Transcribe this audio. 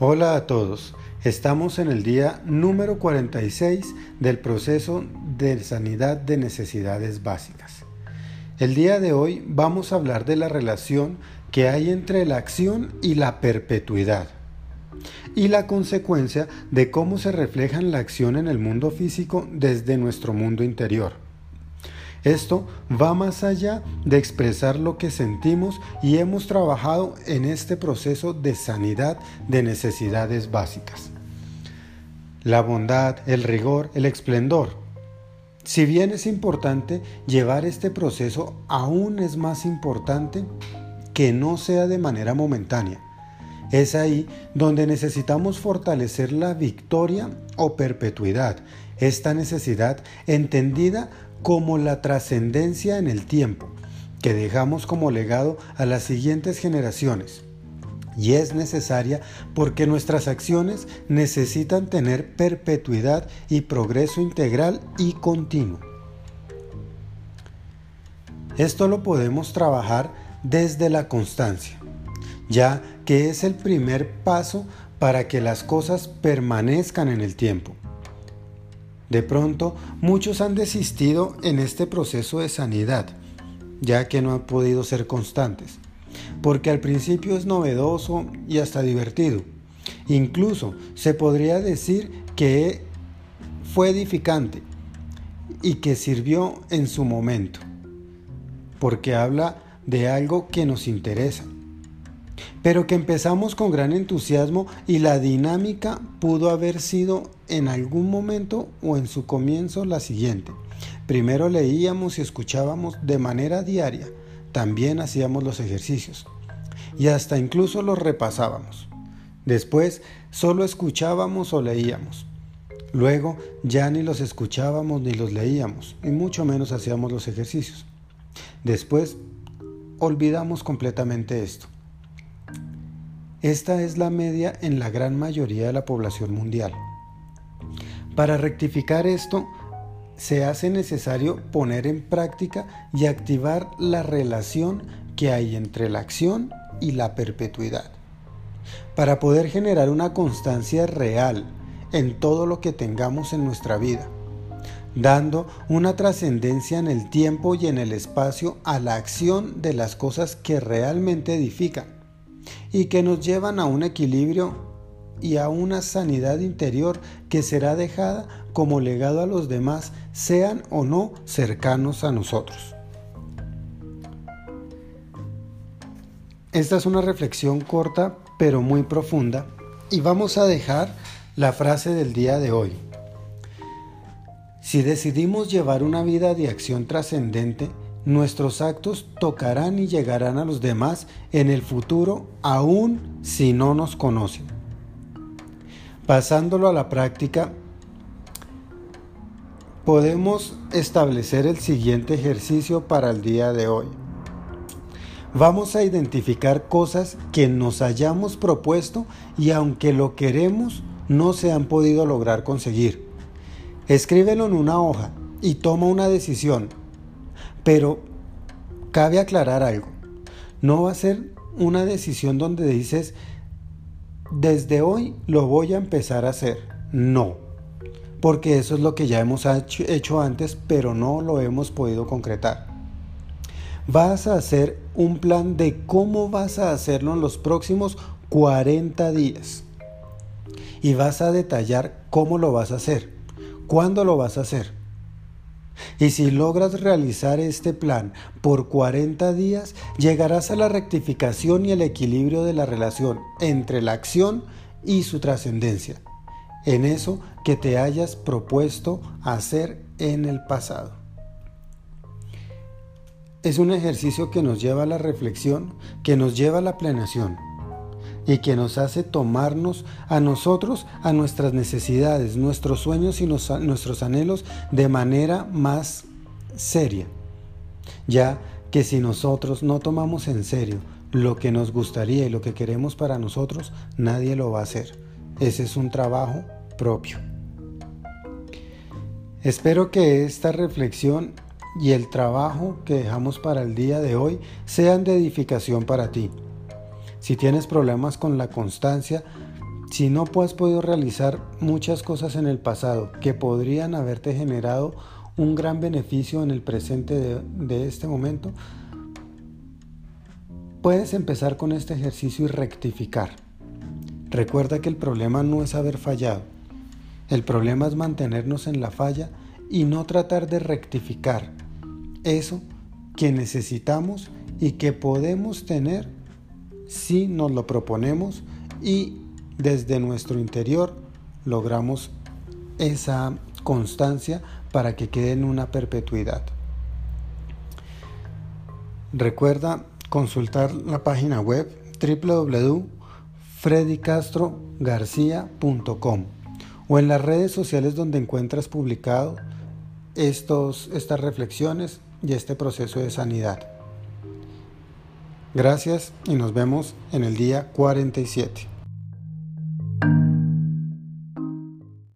Hola a todos, estamos en el día número 46 del proceso de sanidad de necesidades básicas. El día de hoy vamos a hablar de la relación que hay entre la acción y la perpetuidad y la consecuencia de cómo se refleja la acción en el mundo físico desde nuestro mundo interior. Esto va más allá de expresar lo que sentimos y hemos trabajado en este proceso de sanidad de necesidades básicas. La bondad, el rigor, el esplendor. Si bien es importante llevar este proceso, aún es más importante que no sea de manera momentánea. Es ahí donde necesitamos fortalecer la victoria o perpetuidad, esta necesidad entendida como la trascendencia en el tiempo que dejamos como legado a las siguientes generaciones. Y es necesaria porque nuestras acciones necesitan tener perpetuidad y progreso integral y continuo. Esto lo podemos trabajar desde la constancia, ya que es el primer paso para que las cosas permanezcan en el tiempo. De pronto, muchos han desistido en este proceso de sanidad, ya que no han podido ser constantes, porque al principio es novedoso y hasta divertido. Incluso se podría decir que fue edificante y que sirvió en su momento, porque habla de algo que nos interesa, pero que empezamos con gran entusiasmo y la dinámica pudo haber sido en algún momento o en su comienzo la siguiente. Primero leíamos y escuchábamos de manera diaria, también hacíamos los ejercicios y hasta incluso los repasábamos. Después solo escuchábamos o leíamos. Luego ya ni los escuchábamos ni los leíamos y mucho menos hacíamos los ejercicios. Después olvidamos completamente esto. Esta es la media en la gran mayoría de la población mundial. Para rectificar esto, se hace necesario poner en práctica y activar la relación que hay entre la acción y la perpetuidad. Para poder generar una constancia real en todo lo que tengamos en nuestra vida, dando una trascendencia en el tiempo y en el espacio a la acción de las cosas que realmente edifican y que nos llevan a un equilibrio y a una sanidad interior que será dejada como legado a los demás, sean o no cercanos a nosotros. Esta es una reflexión corta pero muy profunda y vamos a dejar la frase del día de hoy. Si decidimos llevar una vida de acción trascendente, nuestros actos tocarán y llegarán a los demás en el futuro aún si no nos conocen. Pasándolo a la práctica, podemos establecer el siguiente ejercicio para el día de hoy. Vamos a identificar cosas que nos hayamos propuesto y aunque lo queremos, no se han podido lograr conseguir. Escríbelo en una hoja y toma una decisión pero cabe aclarar algo. No va a ser una decisión donde dices, desde hoy lo voy a empezar a hacer. No, porque eso es lo que ya hemos hecho antes, pero no lo hemos podido concretar. Vas a hacer un plan de cómo vas a hacerlo en los próximos 40 días. Y vas a detallar cómo lo vas a hacer, cuándo lo vas a hacer y si logras realizar este plan por 40 días, llegarás a la rectificación y el equilibrio de la relación entre la acción y su trascendencia, en eso que te hayas propuesto hacer en el pasado. Es un ejercicio que nos lleva a la reflexión, que nos lleva a la planeación y que nos hace tomarnos a nosotros, a nuestras necesidades, nuestros sueños y nuestros anhelos de manera más seria. Ya que si nosotros no tomamos en serio lo que nos gustaría y lo que queremos para nosotros, nadie lo va a hacer. Ese es un trabajo propio. Espero que esta reflexión y el trabajo que dejamos para el día de hoy sean de edificación para ti. Si tienes problemas con la constancia, Si no has podido realizar muchas cosas en el pasado que podrían haberte generado un gran beneficio en el presente de, de este momento, puedes empezar con este ejercicio y rectificar. Recuerda que el problema no es haber fallado. El problema es mantenernos en la falla y no tratar de rectificar eso que necesitamos y que podemos tener si nos lo proponemos y desde nuestro interior logramos esa constancia para que quede en una perpetuidad. Recuerda consultar la página web www.freddycastrogarcia.com o en las redes sociales donde encuentras publicado estos, estas reflexiones y este proceso de sanidad. Gracias y nos vemos en el día 47.